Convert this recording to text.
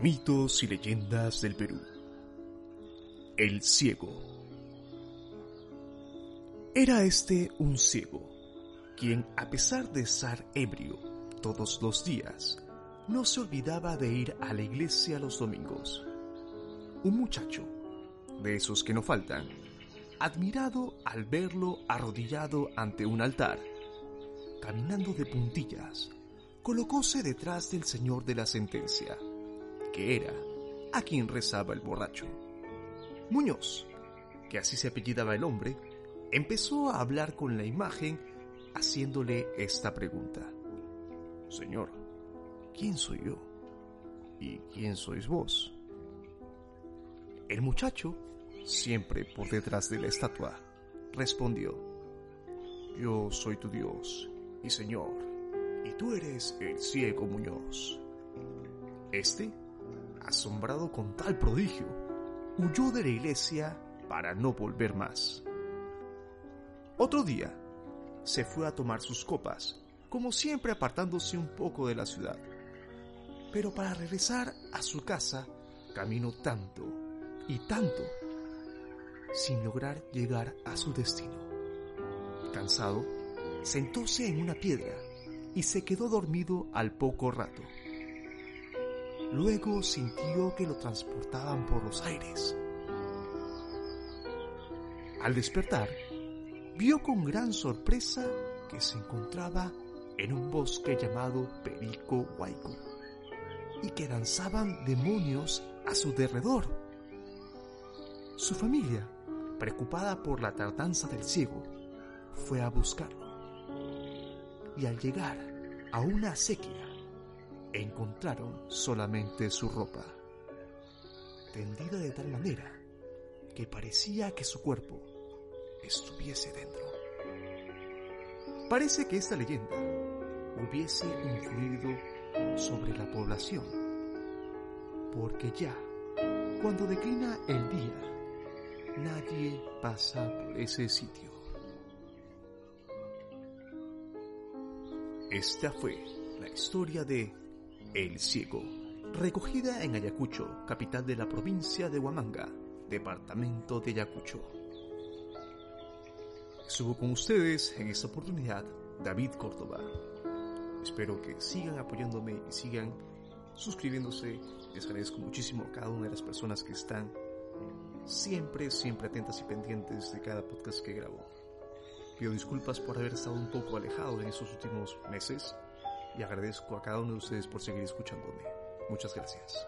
Mitos y leyendas del Perú. El ciego. Era este un ciego, quien a pesar de estar ebrio todos los días, no se olvidaba de ir a la iglesia los domingos. Un muchacho, de esos que no faltan, admirado al verlo arrodillado ante un altar, caminando de puntillas, colocóse detrás del señor de la sentencia, era a quien rezaba el borracho. Muñoz, que así se apellidaba el hombre, empezó a hablar con la imagen haciéndole esta pregunta. Señor, ¿quién soy yo? ¿Y quién sois vos? El muchacho, siempre por detrás de la estatua, respondió, Yo soy tu Dios y Señor, y tú eres el ciego Muñoz. Este, asombrado con tal prodigio, huyó de la iglesia para no volver más. Otro día, se fue a tomar sus copas, como siempre apartándose un poco de la ciudad. Pero para regresar a su casa, caminó tanto y tanto, sin lograr llegar a su destino. Cansado, sentóse en una piedra y se quedó dormido al poco rato. Luego sintió que lo transportaban por los aires. Al despertar, vio con gran sorpresa que se encontraba en un bosque llamado Perico Huayco y que danzaban demonios a su derredor. Su familia, preocupada por la tardanza del ciego, fue a buscarlo. Y al llegar a una acequia, encontraron solamente su ropa, tendida de tal manera que parecía que su cuerpo estuviese dentro. Parece que esta leyenda hubiese influido sobre la población, porque ya, cuando declina el día, nadie pasa por ese sitio. Esta fue la historia de El Ciego, recogida en Ayacucho, capital de la provincia de Huamanga, departamento de Ayacucho. Estuvo con ustedes en esta oportunidad David Córdoba. Espero que sigan apoyándome y sigan suscribiéndose. Les agradezco muchísimo a cada una de las personas que están siempre, siempre atentas y pendientes de cada podcast que grabo. Pido disculpas por haber estado un poco alejado en estos últimos meses y agradezco a cada uno de ustedes por seguir escuchándome. Muchas gracias.